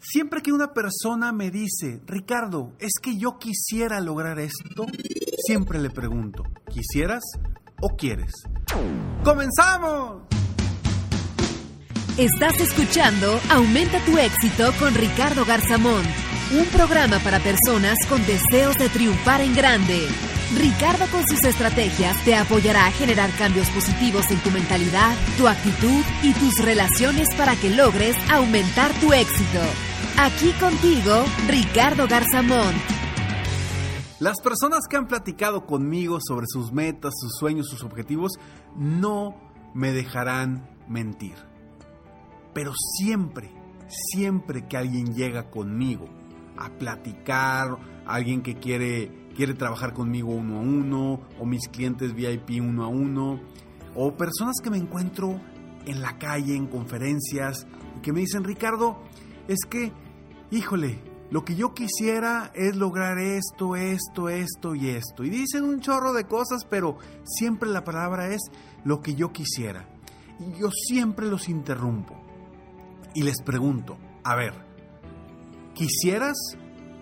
Siempre que una persona me dice, Ricardo, es que yo quisiera lograr esto, siempre le pregunto, ¿quisieras o quieres? ¡Comenzamos! Estás escuchando Aumenta tu éxito con Ricardo Garzamón, un programa para personas con deseos de triunfar en grande. Ricardo con sus estrategias te apoyará a generar cambios positivos en tu mentalidad, tu actitud y tus relaciones para que logres aumentar tu éxito. Aquí contigo, Ricardo Garzamón. Las personas que han platicado conmigo sobre sus metas, sus sueños, sus objetivos, no me dejarán mentir. Pero siempre, siempre que alguien llega conmigo a platicar, alguien que quiere, quiere trabajar conmigo uno a uno, o mis clientes VIP uno a uno, o personas que me encuentro en la calle, en conferencias, y que me dicen, Ricardo, es que híjole, lo que yo quisiera es lograr esto, esto, esto y esto. Y dicen un chorro de cosas, pero siempre la palabra es lo que yo quisiera. Y yo siempre los interrumpo y les pregunto, a ver, ¿quisieras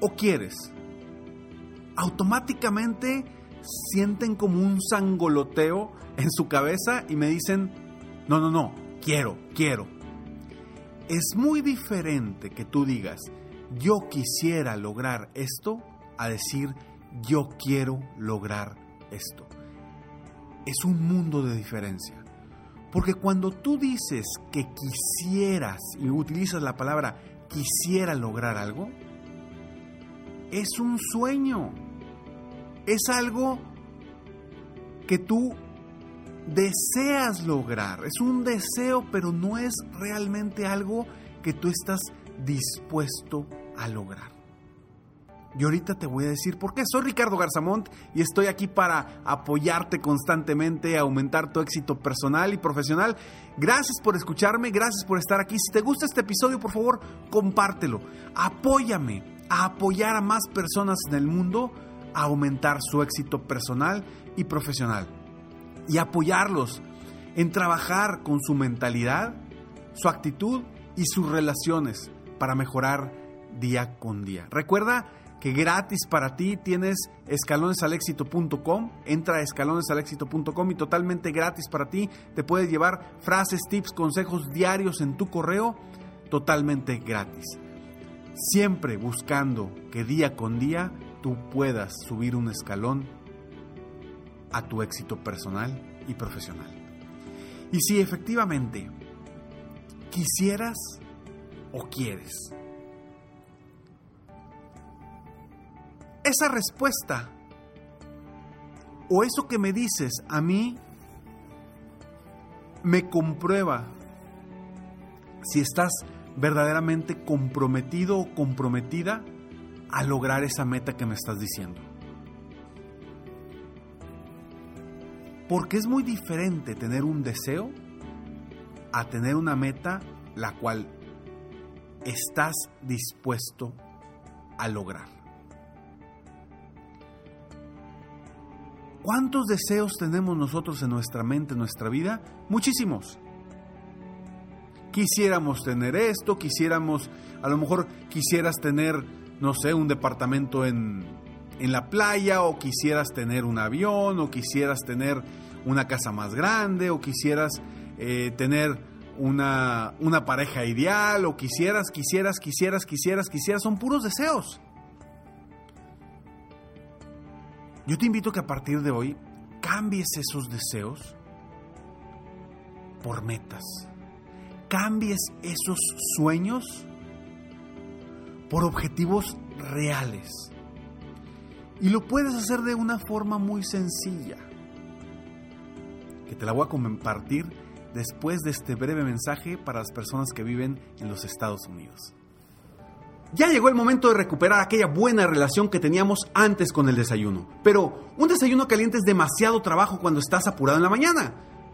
o quieres? Automáticamente sienten como un sangoloteo en su cabeza y me dicen, no, no, no, quiero, quiero. Es muy diferente que tú digas, yo quisiera lograr esto, a decir, yo quiero lograr esto. Es un mundo de diferencia. Porque cuando tú dices que quisieras y utilizas la palabra quisiera lograr algo, es un sueño. Es algo que tú deseas lograr. Es un deseo, pero no es realmente algo que tú estás dispuesto a lograr. Y ahorita te voy a decir por qué. Soy Ricardo Garzamont y estoy aquí para apoyarte constantemente, aumentar tu éxito personal y profesional. Gracias por escucharme, gracias por estar aquí. Si te gusta este episodio, por favor, compártelo. Apóyame a apoyar a más personas en el mundo a aumentar su éxito personal y profesional. Y apoyarlos en trabajar con su mentalidad, su actitud y sus relaciones para mejorar día con día. Recuerda que gratis para ti tienes escalonesalexito.com, entra a escalonesalexito.com y totalmente gratis para ti te puedes llevar frases, tips, consejos diarios en tu correo totalmente gratis. Siempre buscando que día con día tú puedas subir un escalón a tu éxito personal y profesional. Y si efectivamente quisieras o quieres? Esa respuesta o eso que me dices a mí me comprueba si estás verdaderamente comprometido o comprometida a lograr esa meta que me estás diciendo. Porque es muy diferente tener un deseo a tener una meta la cual estás dispuesto a lograr. ¿Cuántos deseos tenemos nosotros en nuestra mente, en nuestra vida? Muchísimos. Quisiéramos tener esto, quisiéramos, a lo mejor quisieras tener, no sé, un departamento en, en la playa, o quisieras tener un avión, o quisieras tener una casa más grande, o quisieras eh, tener una, una pareja ideal o quisieras, quisieras, quisieras, quisieras, quisieras. Son puros deseos. Yo te invito a que a partir de hoy cambies esos deseos por metas. Cambies esos sueños por objetivos reales. Y lo puedes hacer de una forma muy sencilla, que te la voy a compartir después de este breve mensaje para las personas que viven en los Estados Unidos. Ya llegó el momento de recuperar aquella buena relación que teníamos antes con el desayuno. Pero un desayuno caliente es demasiado trabajo cuando estás apurado en la mañana.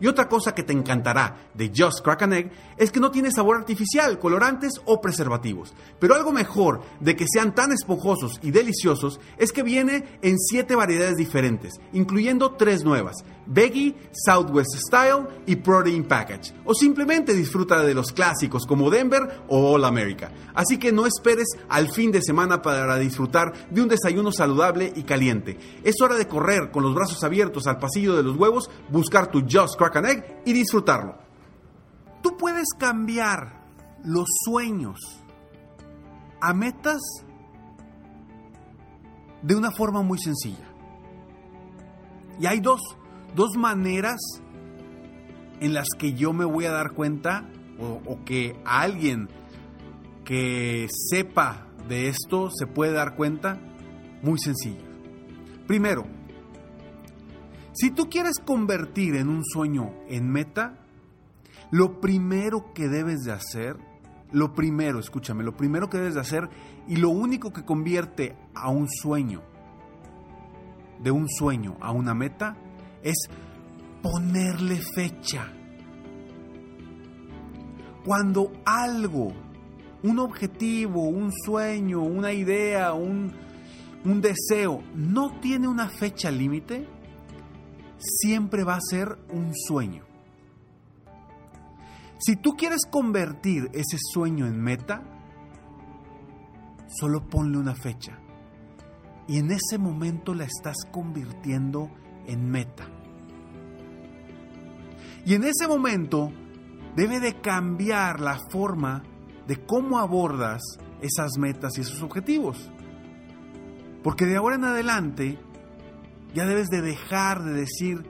Y otra cosa que te encantará de Just Crack an Egg es que no tiene sabor artificial, colorantes o preservativos. Pero algo mejor de que sean tan esponjosos y deliciosos es que viene en 7 variedades diferentes, incluyendo 3 nuevas, Veggie, Southwest Style y Protein Package. O simplemente disfruta de los clásicos como Denver o All America. Así que no esperes al fin de semana para disfrutar de un desayuno saludable y caliente. Es hora de correr con los brazos abiertos al pasillo de los huevos, buscar tu Just Crack an Egg y disfrutarlo. Tú puedes cambiar los sueños a metas de una forma muy sencilla. Y hay dos dos maneras en las que yo me voy a dar cuenta o, que alguien que sepa de esto se puede dar cuenta muy sencillo. Primero, si tú quieres convertir en un sueño en meta, lo primero que debes de hacer, lo primero, escúchame, lo primero que debes de hacer y lo único que convierte a un sueño, de un sueño a una meta, es ponerle fecha. Cuando algo, un objetivo, un sueño, una idea, un, un deseo, no tiene una fecha límite, siempre va a ser un sueño. Si tú quieres convertir ese sueño en meta, solo ponle una fecha. Y en ese momento la estás convirtiendo en meta. Y en ese momento debe de cambiar la forma de cómo abordas esas metas y esos objetivos. Porque de ahora en adelante ya debes de dejar de decir,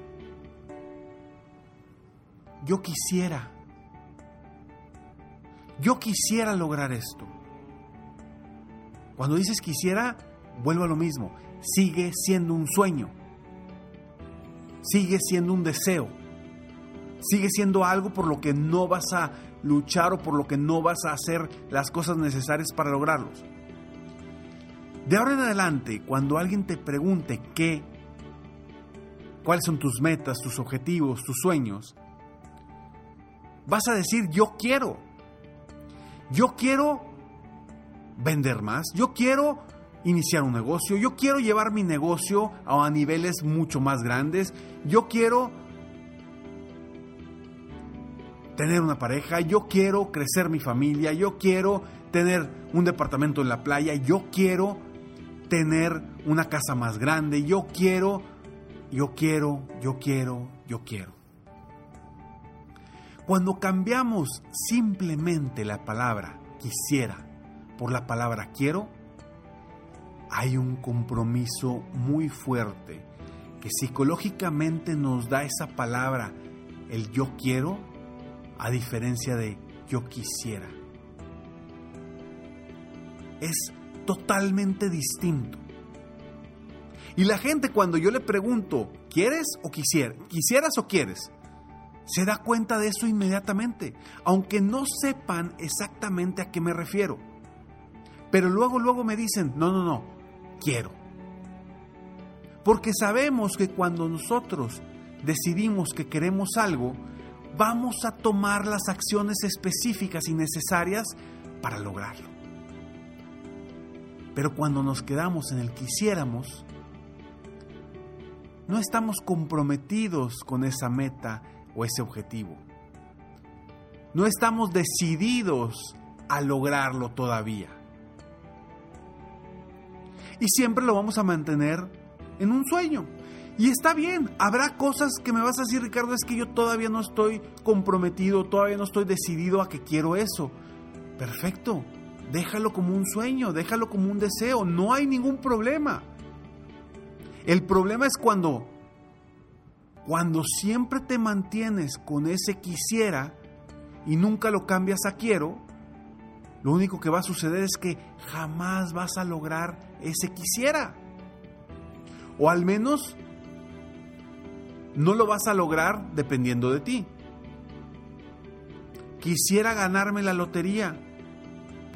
yo quisiera, yo quisiera lograr esto. Cuando dices quisiera, vuelvo a lo mismo, sigue siendo un sueño, sigue siendo un deseo sigue siendo algo por lo que no vas a luchar o por lo que no vas a hacer las cosas necesarias para lograrlos. De ahora en adelante, cuando alguien te pregunte qué, cuáles son tus metas, tus objetivos, tus sueños, vas a decir yo quiero. Yo quiero vender más, yo quiero iniciar un negocio, yo quiero llevar mi negocio a niveles mucho más grandes, yo quiero tener una pareja, yo quiero crecer mi familia, yo quiero tener un departamento en la playa, yo quiero tener una casa más grande, yo quiero, yo quiero, yo quiero, yo quiero. Cuando cambiamos simplemente la palabra quisiera por la palabra quiero, hay un compromiso muy fuerte que psicológicamente nos da esa palabra, el yo quiero, a diferencia de yo quisiera. Es totalmente distinto. Y la gente cuando yo le pregunto, ¿quieres o quisiera? ¿Quisieras o quieres? Se da cuenta de eso inmediatamente, aunque no sepan exactamente a qué me refiero. Pero luego, luego me dicen, no, no, no, quiero. Porque sabemos que cuando nosotros decidimos que queremos algo, vamos a tomar las acciones específicas y necesarias para lograrlo. Pero cuando nos quedamos en el quisiéramos, no estamos comprometidos con esa meta o ese objetivo. No estamos decididos a lograrlo todavía. Y siempre lo vamos a mantener en un sueño. Y está bien, habrá cosas que me vas a decir, Ricardo, es que yo todavía no estoy comprometido, todavía no estoy decidido a que quiero eso. Perfecto, déjalo como un sueño, déjalo como un deseo, no hay ningún problema. El problema es cuando, cuando siempre te mantienes con ese quisiera y nunca lo cambias a quiero, lo único que va a suceder es que jamás vas a lograr ese quisiera. O al menos no lo vas a lograr dependiendo de ti. Quisiera ganarme la lotería.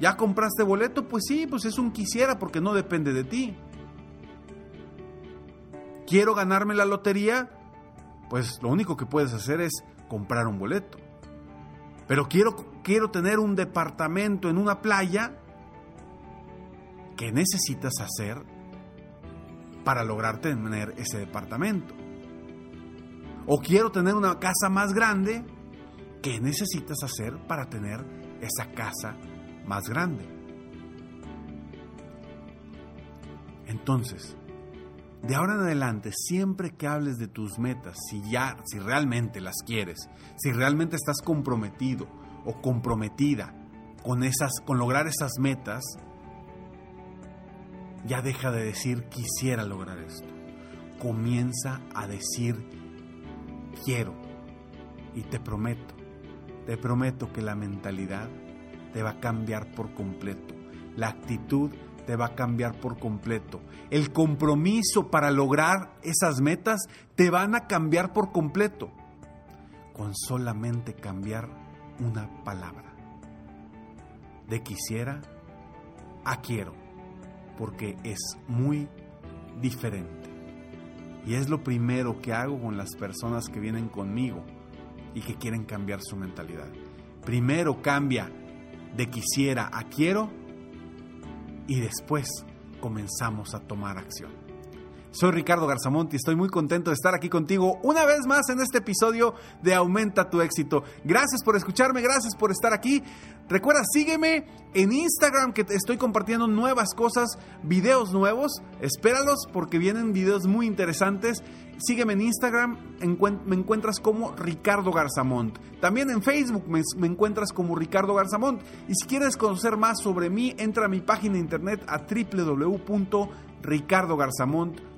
¿Ya compraste boleto? Pues sí, pues es un quisiera porque no depende de ti. ¿Quiero ganarme la lotería? Pues lo único que puedes hacer es comprar un boleto. Pero quiero, quiero tener un departamento en una playa. ¿Qué necesitas hacer para lograr tener ese departamento? O quiero tener una casa más grande. ¿Qué necesitas hacer para tener esa casa más grande? Entonces, de ahora en adelante, siempre que hables de tus metas, si ya, si realmente las quieres, si realmente estás comprometido o comprometida con esas, con lograr esas metas, ya deja de decir quisiera lograr esto. Comienza a decir quiero. Y te prometo, te prometo que la mentalidad te va a cambiar por completo. La actitud te va a cambiar por completo. El compromiso para lograr esas metas te van a cambiar por completo. Con solamente cambiar una palabra. De quisiera a quiero. Porque es muy diferente. Y es lo primero que hago con las personas que vienen conmigo y que quieren cambiar su mentalidad. Primero cambia de quisiera a quiero y después comenzamos a tomar acción. Soy Ricardo Garzamonti, estoy muy contento de estar aquí contigo una vez más en este episodio de Aumenta tu éxito. Gracias por escucharme, gracias por estar aquí. Recuerda, sígueme en Instagram que estoy compartiendo nuevas cosas, videos nuevos. Espéralos porque vienen videos muy interesantes. Sígueme en Instagram, me encuentras como Ricardo Garzamont. También en Facebook me, me, encuentras como Ricardo Garzamont. Y si quieres conocer más sobre mí, entra a mi página de internet a www.ricardogarzamont.com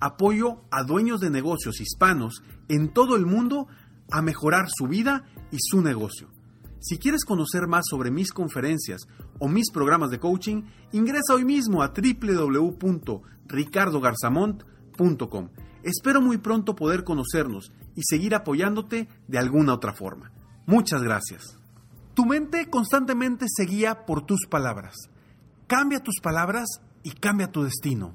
apoyo a dueños de negocios hispanos en todo el mundo a mejorar su vida y su negocio. Si quieres conocer más sobre mis conferencias o mis programas de coaching, ingresa hoy mismo a www.ricardogarzamont.com. Espero muy pronto poder conocernos y seguir apoyándote de alguna otra forma. Muchas gracias. Tu mente constantemente se guía por tus palabras. Cambia tus palabras y cambia tu destino.